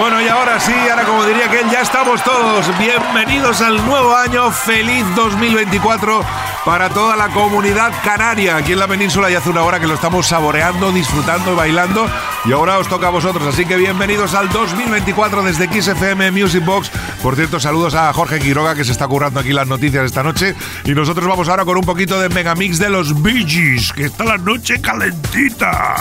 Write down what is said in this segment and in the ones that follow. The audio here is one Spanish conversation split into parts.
Bueno, y ahora sí, ahora como diría que ya estamos todos. Bienvenidos al nuevo año. Feliz 2024 para toda la comunidad canaria. Aquí en la península ya hace una hora que lo estamos saboreando, disfrutando y bailando. Y ahora os toca a vosotros. Así que bienvenidos al 2024 desde XFM Music Box. Por cierto, saludos a Jorge Quiroga que se está currando aquí las noticias esta noche. Y nosotros vamos ahora con un poquito de megamix de los Bee que está la noche calentita.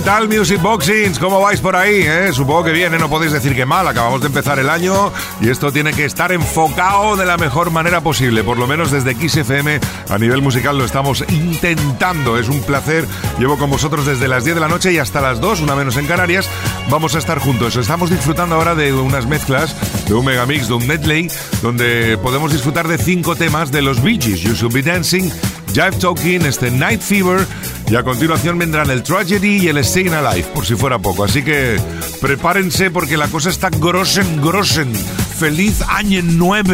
¿Qué tal Music Boxings? ¿Cómo vais por ahí? Eh? Supongo que bien, ¿eh? no podéis decir que mal. Acabamos de empezar el año y esto tiene que estar enfocado de la mejor manera posible. Por lo menos desde XFM a nivel musical lo estamos intentando. Es un placer. Llevo con vosotros desde las 10 de la noche y hasta las 2, una menos en Canarias. Vamos a estar juntos. Estamos disfrutando ahora de unas mezclas, de un megamix, de un medley, donde podemos disfrutar de cinco temas de los Bee Gees. You Should Be Dancing, Jive Talking, este Night Fever y a continuación vendrán el Tragedy y el Staying Alive, por si fuera poco. Así que prepárense porque la cosa está grosen, grosen. ¡Feliz año nuevo!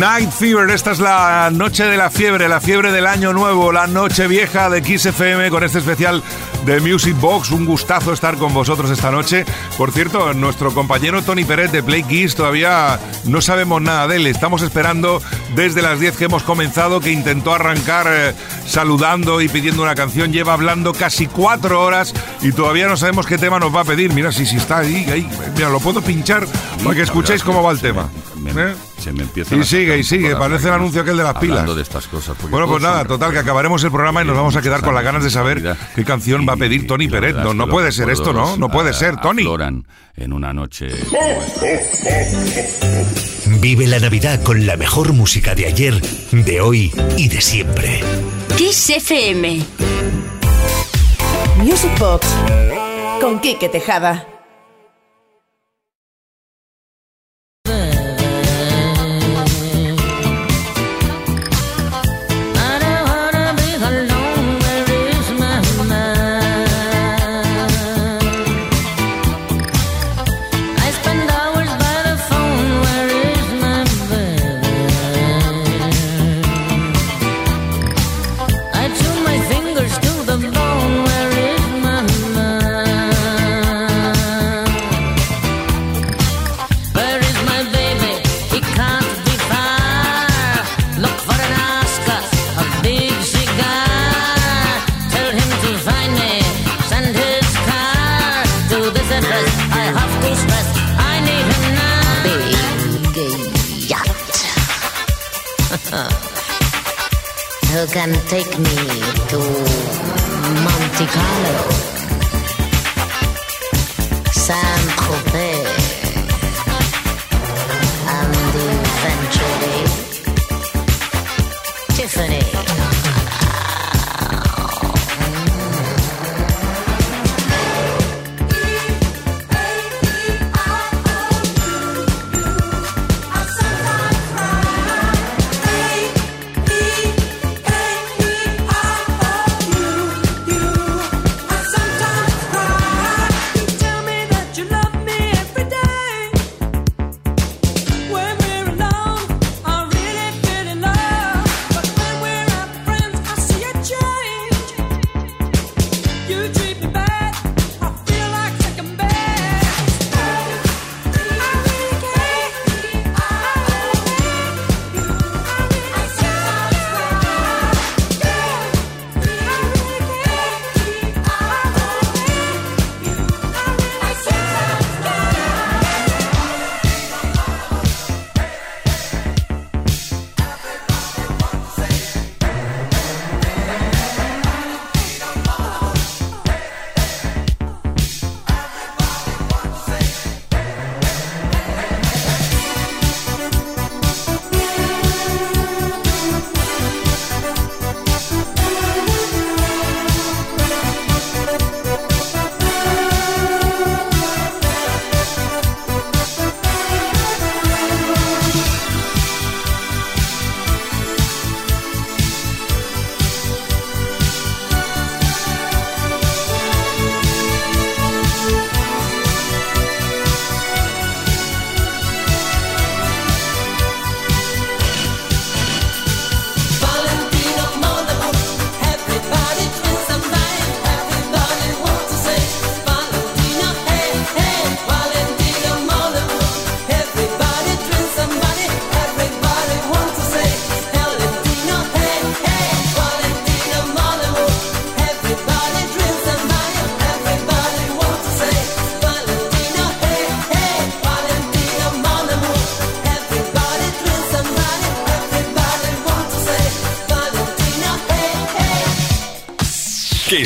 Night Fever, esta es la noche de la fiebre, la fiebre del año nuevo, la noche vieja de Kiss FM con este especial de Music Box. Un gustazo estar con vosotros esta noche. Por cierto, nuestro compañero Tony Pérez de Play Kiss todavía no sabemos nada de él. Estamos esperando desde las 10 que hemos comenzado, que intentó arrancar eh, saludando y pidiendo una canción. Lleva hablando casi cuatro horas y todavía no sabemos qué tema nos va a pedir. Mira si, si está ahí, ahí. Mira, lo puedo pinchar para que escuchéis cómo va el tema. ¿Eh? Se me empieza y sigue, y sigue, parece el anuncio aquel de las pilas. de estas cosas. Bueno, pues nada, total, que acabaremos el programa y nos vamos a quedar con las ganas de saber qué canción va a pedir Tony Pérez. No, no puede ser esto, ¿no? No puede ser, Tony. en una noche. Vive la Navidad con la mejor música de ayer, de hoy y de siempre. Kiss FM. Music Box con Quique Tejada. Can take me to Monte Carlo, San Tropez,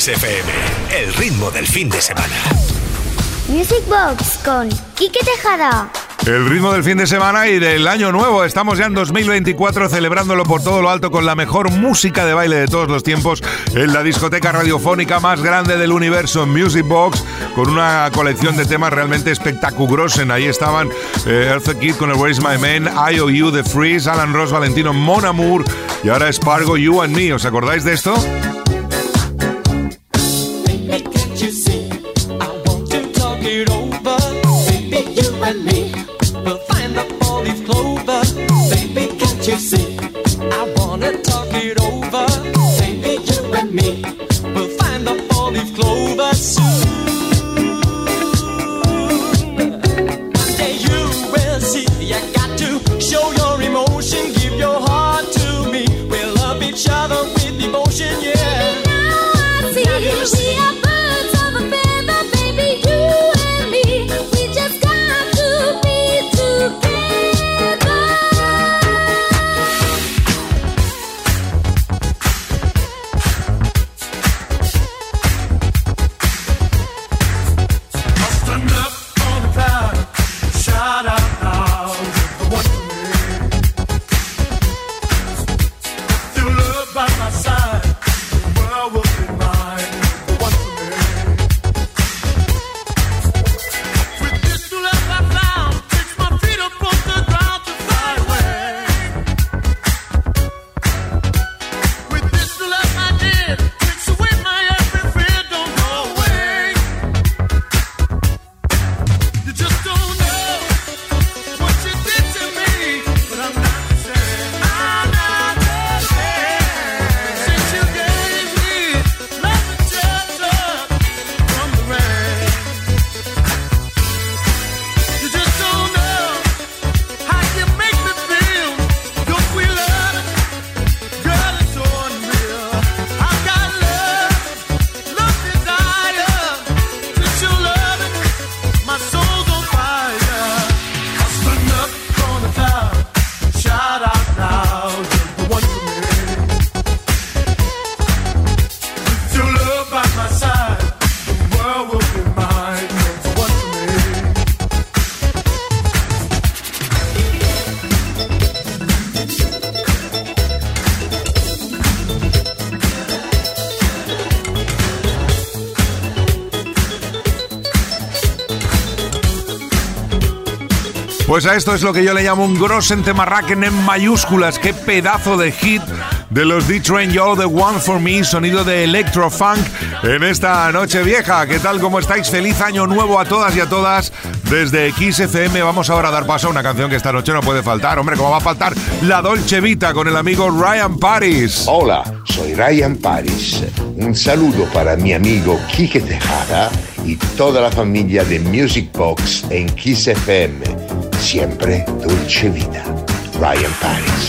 FM, el ritmo del fin de semana. Music Box con Quique Tejada. El ritmo del fin de semana y del año nuevo. Estamos ya en 2024 celebrándolo por todo lo alto con la mejor música de baile de todos los tiempos en la discoteca radiofónica más grande del universo, Music Box, con una colección de temas realmente espectaculosos. Ahí estaban eh, Earth Kid con el Where's My Man, IOU, The Freeze, Alan Ross, Valentino, Mon Amour y ahora Spargo, You and Me. ¿Os acordáis de esto? Pues a esto es lo que yo le llamo un Grossen Temarraken en mayúsculas. Qué pedazo de hit de los D-Train Yo, The One For Me, sonido de Electrofunk en esta noche vieja. ¿Qué tal? ¿Cómo estáis? Feliz año nuevo a todas y a todas. Desde XFM vamos ahora a dar paso a una canción que esta noche no puede faltar. Hombre, ¿cómo va a faltar? La Dolce Vita con el amigo Ryan Paris. Hola, soy Ryan Paris. Un saludo para mi amigo Kike Tejada y toda la familia de Music Box en XFM siempre Dolce Vita. Ryan Paris.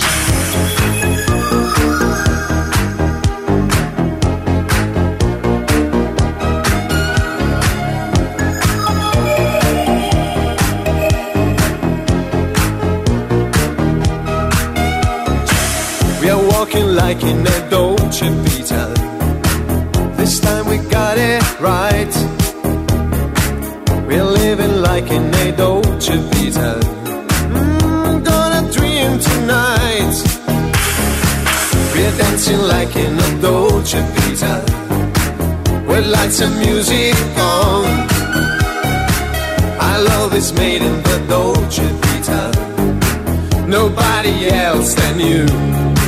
We are walking like in a Dolce Vita. This time we got it right. Like in a Dolce Vita. Mm, gonna dream tonight. We're dancing like in a Dolce Vita. With lights and music on. Our love is made in the Dolce Vita. Nobody else than you.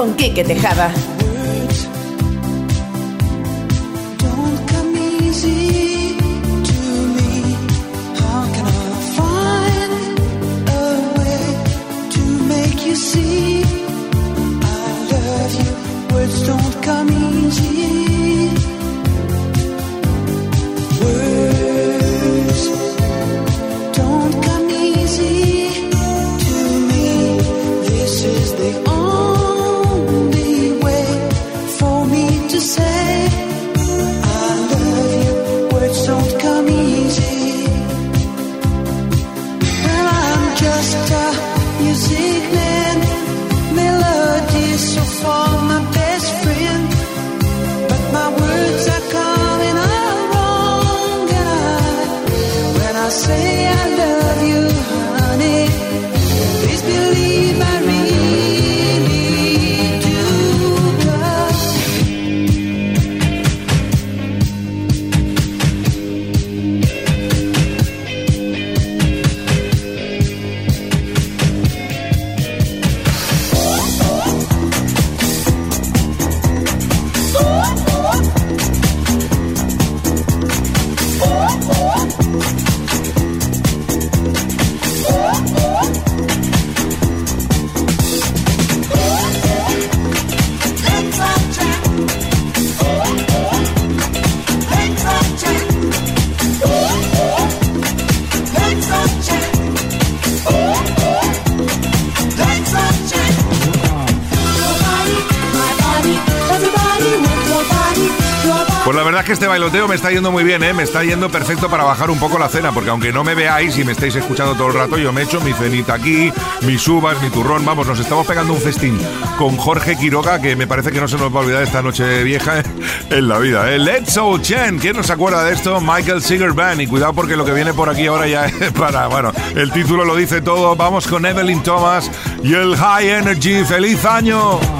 Con Quique Tejada. Just music que este bailoteo me está yendo muy bien, ¿eh? me está yendo perfecto para bajar un poco la cena, porque aunque no me veáis y me estáis escuchando todo el rato, yo me echo mi cenita aquí, mis uvas, mi turrón, vamos, nos estamos pegando un festín con Jorge Quiroga, que me parece que no se nos va a olvidar esta noche vieja en la vida. ¿eh? Let's Soul Chen, ¿quién nos acuerda de esto? Michael Singer Band, y cuidado porque lo que viene por aquí ahora ya es para, bueno, el título lo dice todo, vamos con Evelyn Thomas y el High Energy, feliz año.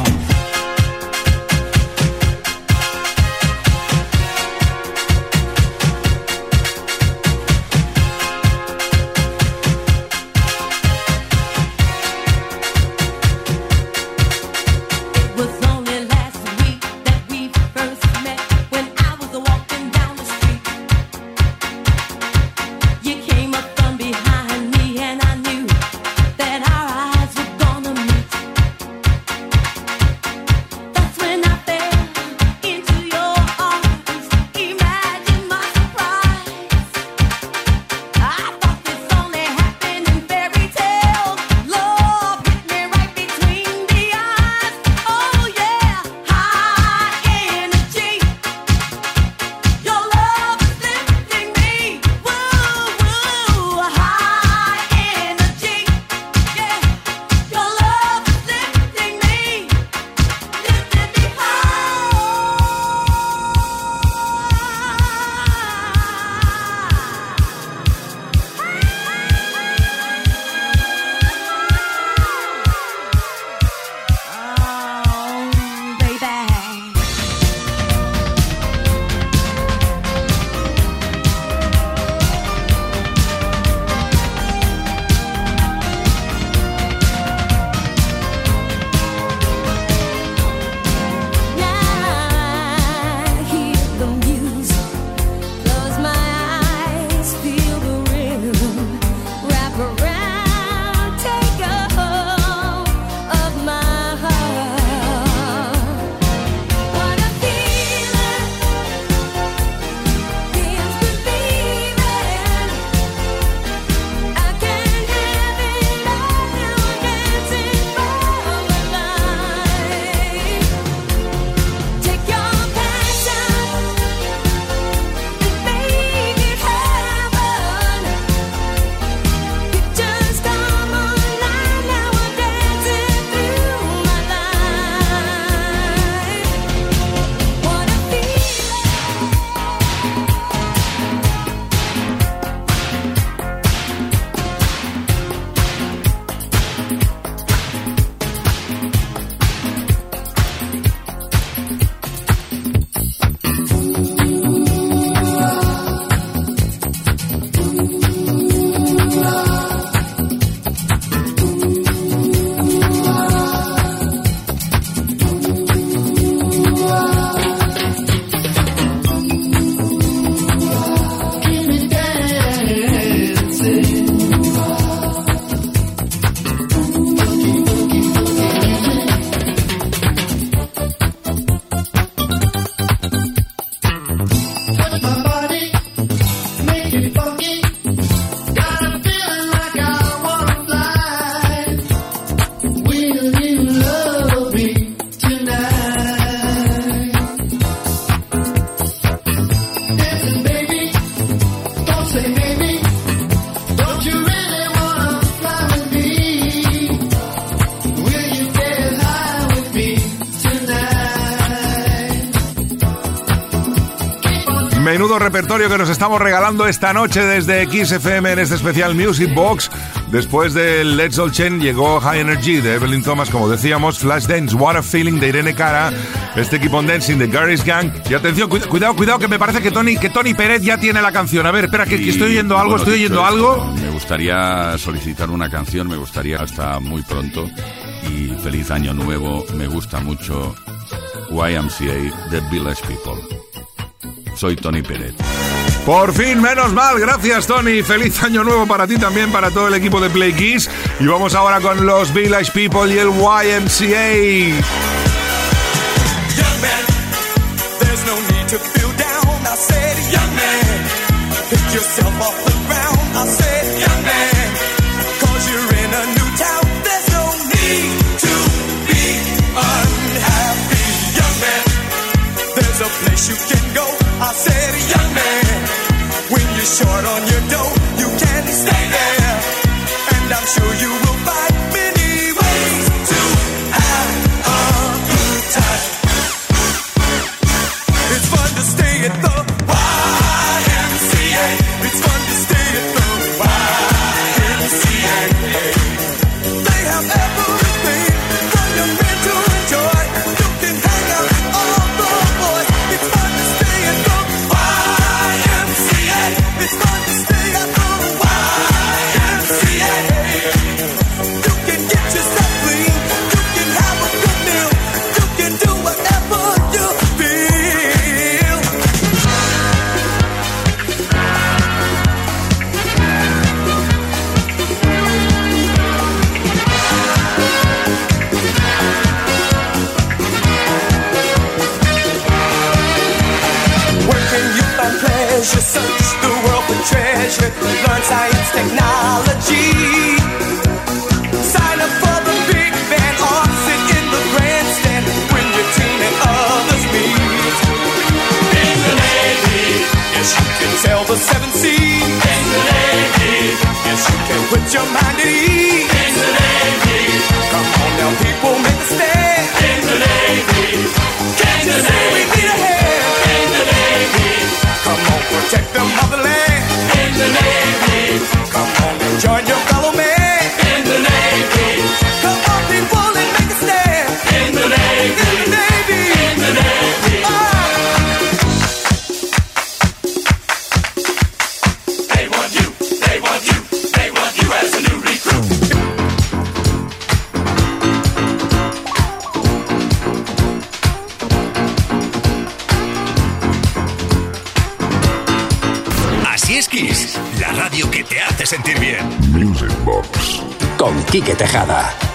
Menudo repertorio que nos estamos regalando esta noche desde XFM en este especial Music Box. Después del Let's All Chen llegó High Energy de Evelyn Thomas, como decíamos, Flash Dance, What a Feeling de Irene Cara, este Keep on Dancing de Gary's Gang. Y atención, cuida- cuidado, cuidado, que me parece que Tony, que Tony Pérez ya tiene la canción. A ver, espera, que, que estoy oyendo algo, Bueno, estoy oyendo algo. Me gustaría solicitar una canción, me gustaría hasta muy pronto. Y feliz año nuevo, me gusta mucho YMCA de Village People. Soy Tony Pérez. Por fin, menos mal, gracias Tony. Feliz año nuevo para ti también, para todo el equipo de Play Kiss. Y vamos ahora con los Village People y el YMCA. Short on your dough, Learn science, technology. Sign up for the big band or sit in the grandstand when your team and others meet. In the Navy, yes you can sail the seven seas. In the Navy, yes you can put your mind at ease. In the Navy, come on now people, make a stand. In the Navy, can't you say we need a hand? In the Navy, come on protect the motherland. The Navy, come on join your fellow man. Quique Tejada.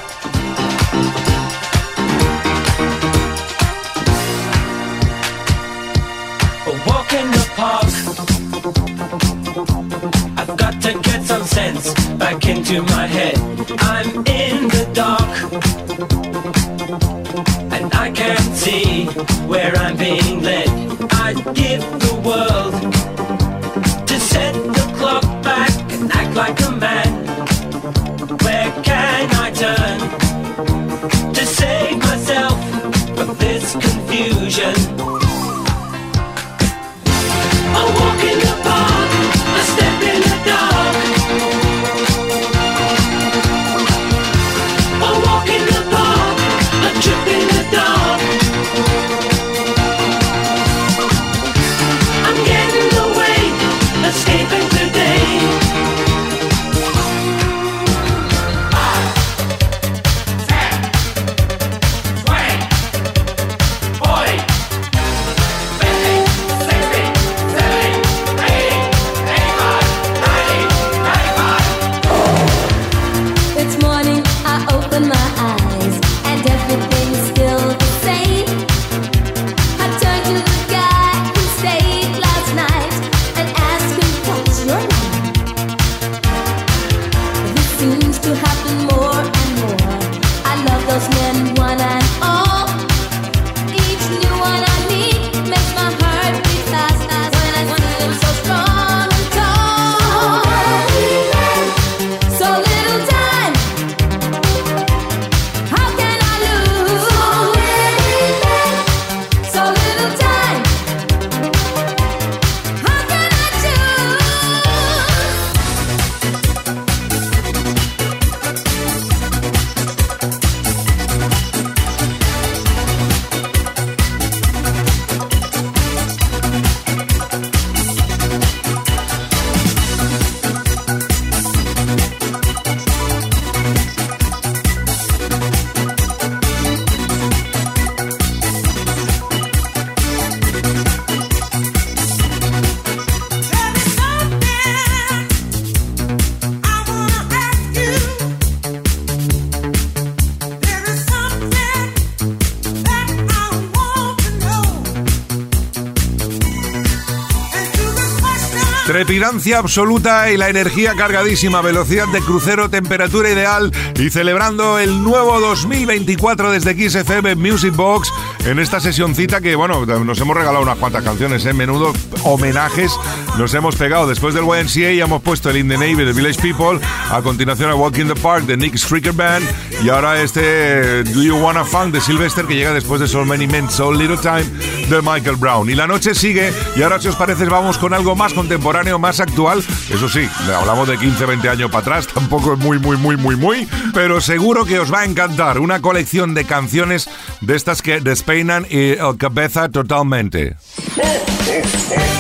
Trepidancia absoluta y la energía cargadísima, velocidad de crucero, temperatura ideal y celebrando el nuevo 2024 desde XFM Music Box en esta sesioncita que, bueno, nos hemos regalado unas cuantas canciones, en menudo homenajes nos hemos pegado. Después del YMCA ya hemos puesto el In the Navy de Village People, a continuación a Walk in the Park de Nick Stricker Band y ahora este Do You Wanna Funk de Sylvester que llega después de So Many Men, So Little Time de Michael Brown. Y la noche sigue y ahora si os parece vamos con algo más contemporáneo, más actual. Eso sí, hablamos de 15, 20 años para atrás, tampoco es muy, muy, muy, muy, muy, pero seguro que os va a encantar una colección de canciones de estas que despeinan y el cabeza totalmente.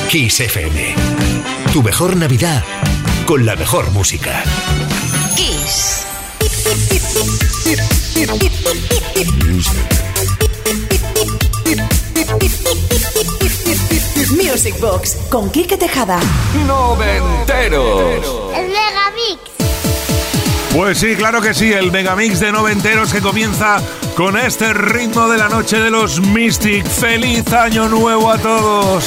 Kiss FM. Tu mejor Navidad con la mejor música. Kiss. Music Box con Quique Tejada. Noventeros. El Megamix. Pues sí, claro que sí, el megamix de noventeros que comienza con este ritmo de la noche de los Mystic. ¡Feliz año nuevo a todos!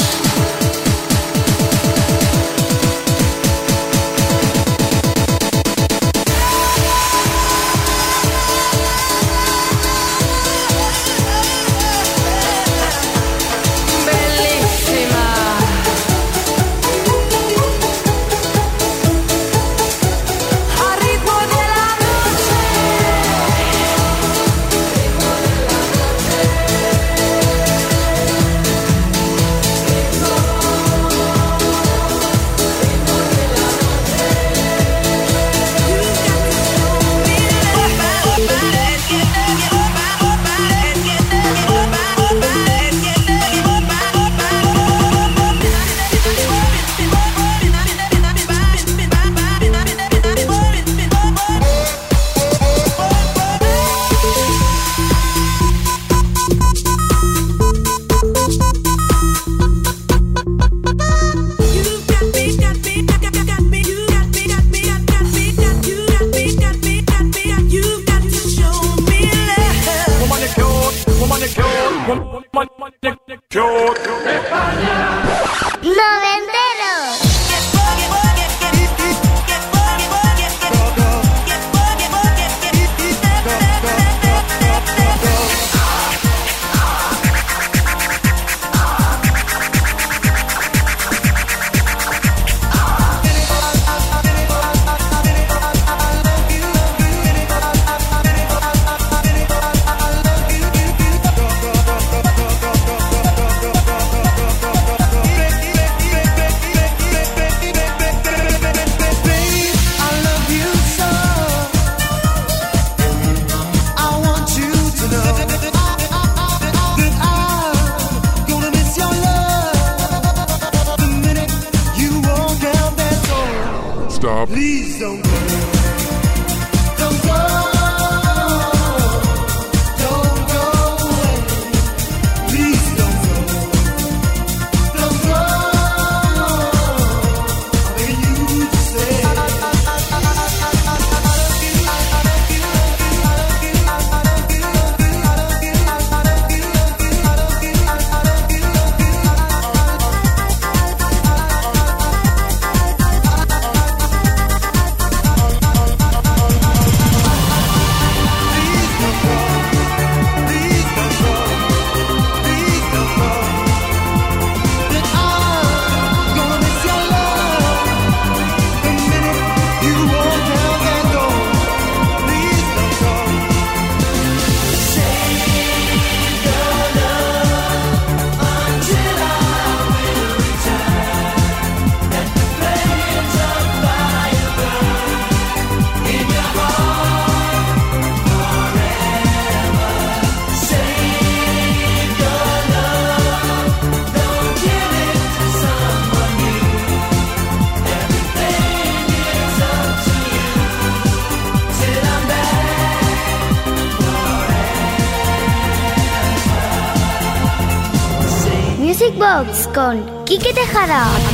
Quique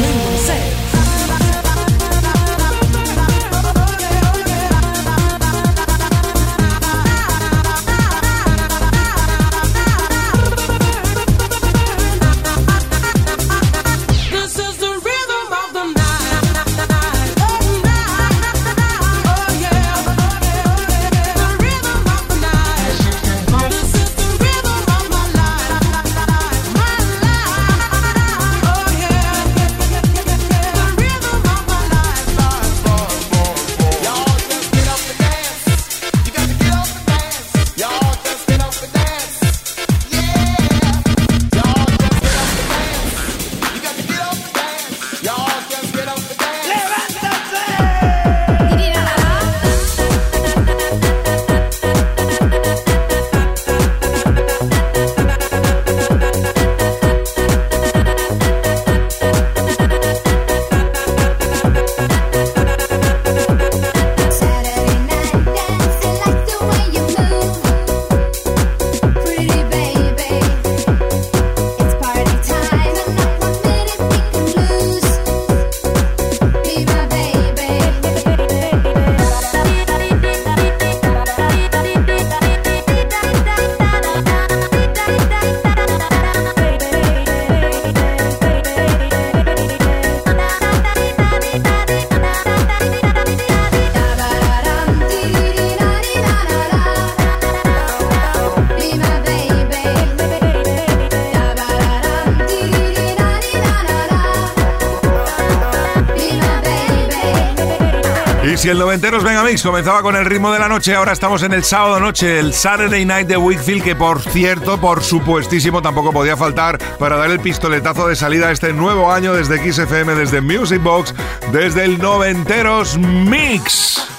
Si el noventeros Venga Mix comenzaba con el ritmo de la noche, ahora estamos en el sábado noche, el Saturday Night de Wickfield, que por cierto, por supuestísimo, tampoco podía faltar para dar el pistoletazo de salida a este nuevo año desde XFM, desde Music Box, desde el noventeros Mix.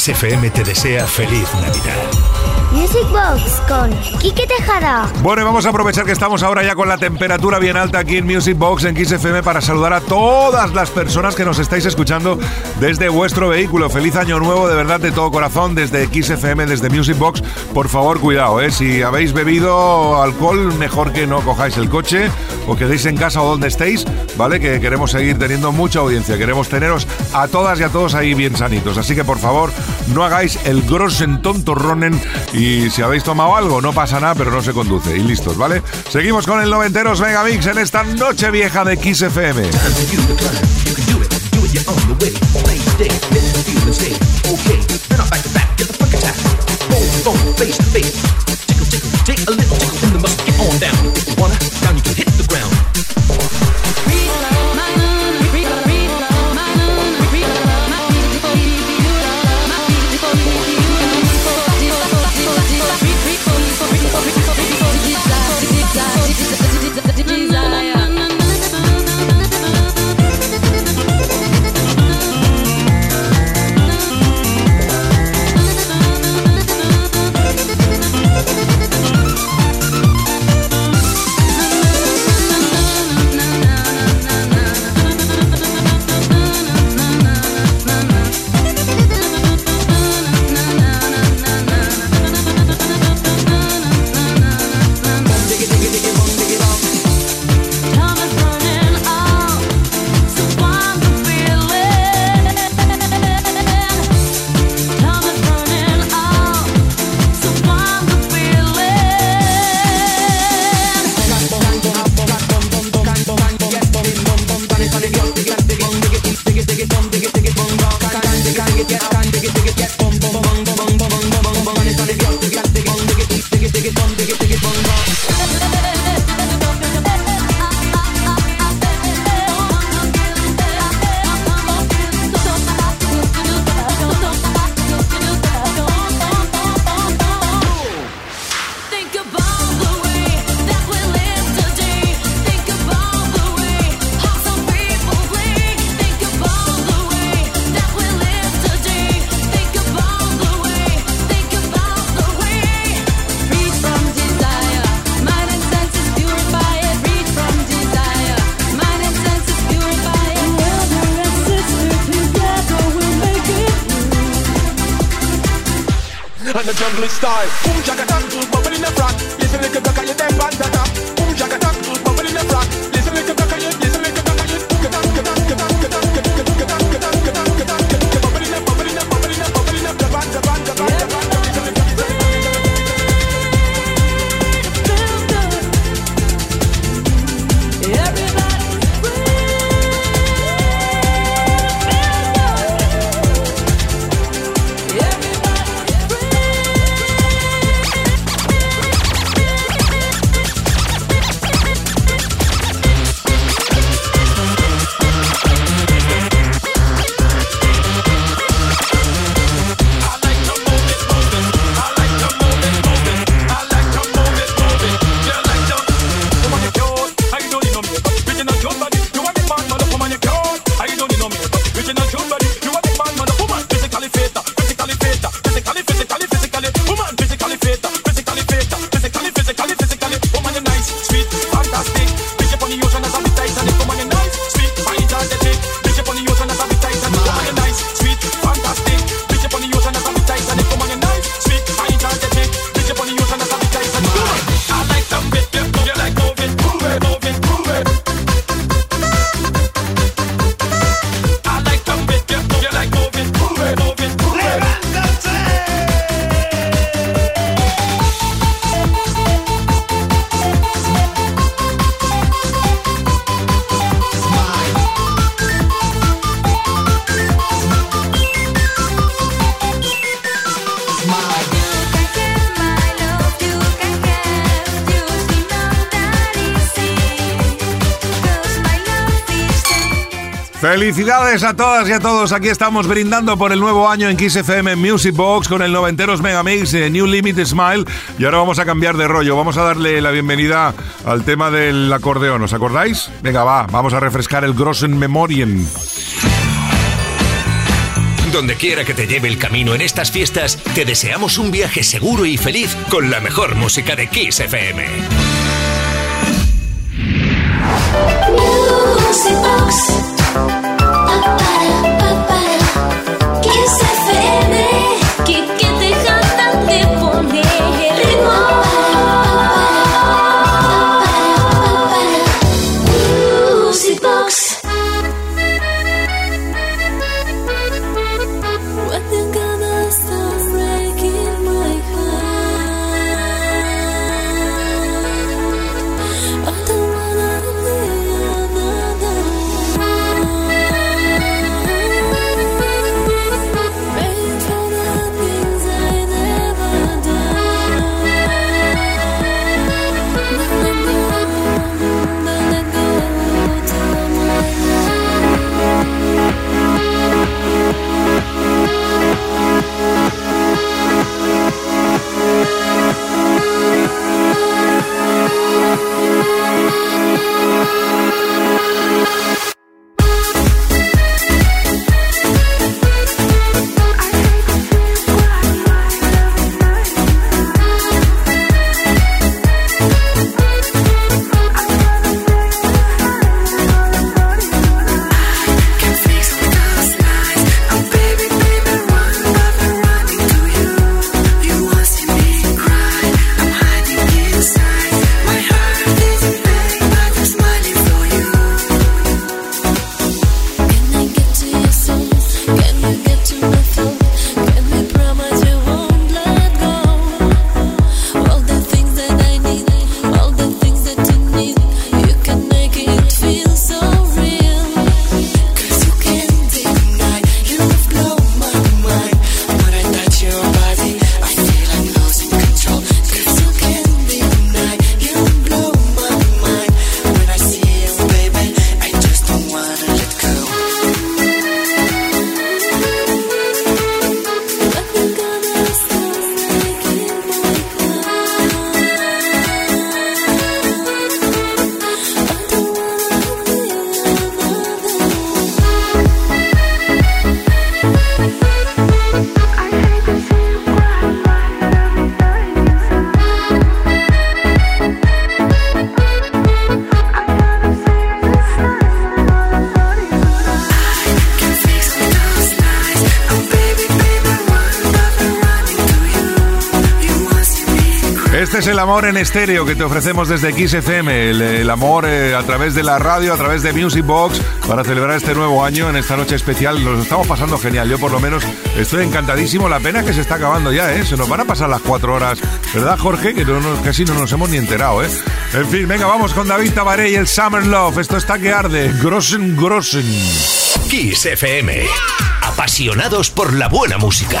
Kiss FM te desea feliz Navidad. Music Box con Quique Tejada. Bueno, y vamos a aprovechar que estamos ahora ya con la temperatura bien alta aquí en Music Box en Kiss FM para saludar a todas las personas que nos estáis escuchando desde vuestro vehículo. Feliz año nuevo, de verdad, de todo corazón, desde Kiss FM, desde Music Box. Por favor, cuidado, ¿eh? Si habéis bebido alcohol, mejor que no cojáis el coche o quedéis en casa o donde estéis, ¿vale? Que queremos seguir teniendo mucha audiencia, queremos teneros a todas y a todos ahí bien sanitos. Así que por favor, no hagáis el grosen tonto ronen y si habéis tomado algo, no pasa nada, pero no se conduce. Y listos, ¿vale? Seguimos con el Noventeros Megamix en esta noche vieja de Kiss FM. jungle style. Boom, jack, attack. Felicidades a todas y a todos. Aquí estamos brindando por el nuevo año en Kiss FM Music Box con el noventeros Megamix eh, New Limit Smile. Y ahora vamos a cambiar de rollo. Vamos a darle la bienvenida al tema del acordeón. ¿Os acordáis? Venga, va. Vamos a refrescar el Grossen Memorien. Donde quiera que te lleve el camino en estas fiestas, te deseamos un viaje seguro y feliz con la mejor música de Kiss FM. Music Box. Amor en estéreo que te ofrecemos desde XFM, el, el amor eh, a través de la radio, a través de Music Box, para celebrar este nuevo año en esta noche especial. Nos estamos pasando genial, yo por lo menos estoy encantadísimo. La pena que se está acabando ya, ¿eh? Se nos van a pasar las cuatro horas, ¿verdad, Jorge? Que no nos- casi no nos hemos ni enterado, ¿eh? En fin, venga, vamos con David Tabaré y el Summer Love. Esto está que arde. Grossen, grossen. Kiss FM. Apasionados por la buena música.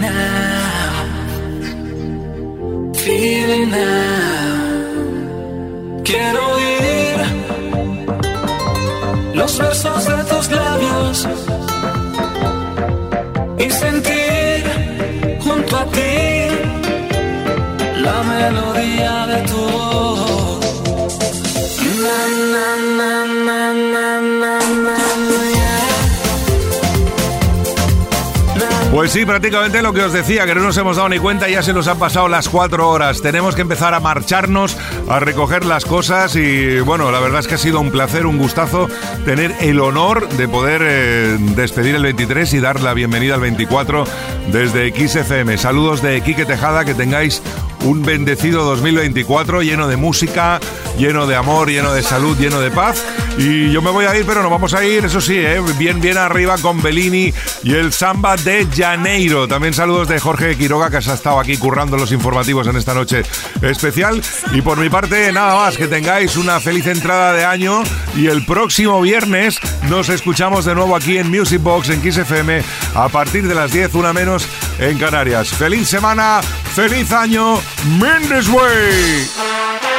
now. Quiero oír los versos de tus labios y sentir junto a ti la melodía de Pues sí, prácticamente lo que os decía, que no nos hemos dado ni cuenta, ya se nos han pasado las cuatro horas. Tenemos que empezar a marcharnos, a recoger las cosas y bueno, la verdad es que ha sido un placer, un gustazo tener el honor de poder eh, despedir el 23 y dar la bienvenida al 24 desde XFM. Saludos de Quique Tejada, que tengáis un bendecido 2024 lleno de música, lleno de amor, lleno de salud, lleno de paz. Y yo me voy a ir, pero nos vamos a ir, eso sí, ¿eh? bien, bien arriba con Bellini y el samba de Janeiro. También saludos de Jorge Quiroga, que se ha estado aquí currando los informativos en esta noche especial. Y por mi parte, nada más, que tengáis una feliz entrada de año. Y el próximo viernes nos escuchamos de nuevo aquí en Music Box, en Kiss FM, a partir de las 10, una menos en Canarias. ¡Feliz semana! ¡Feliz año! ¡Mendes Way!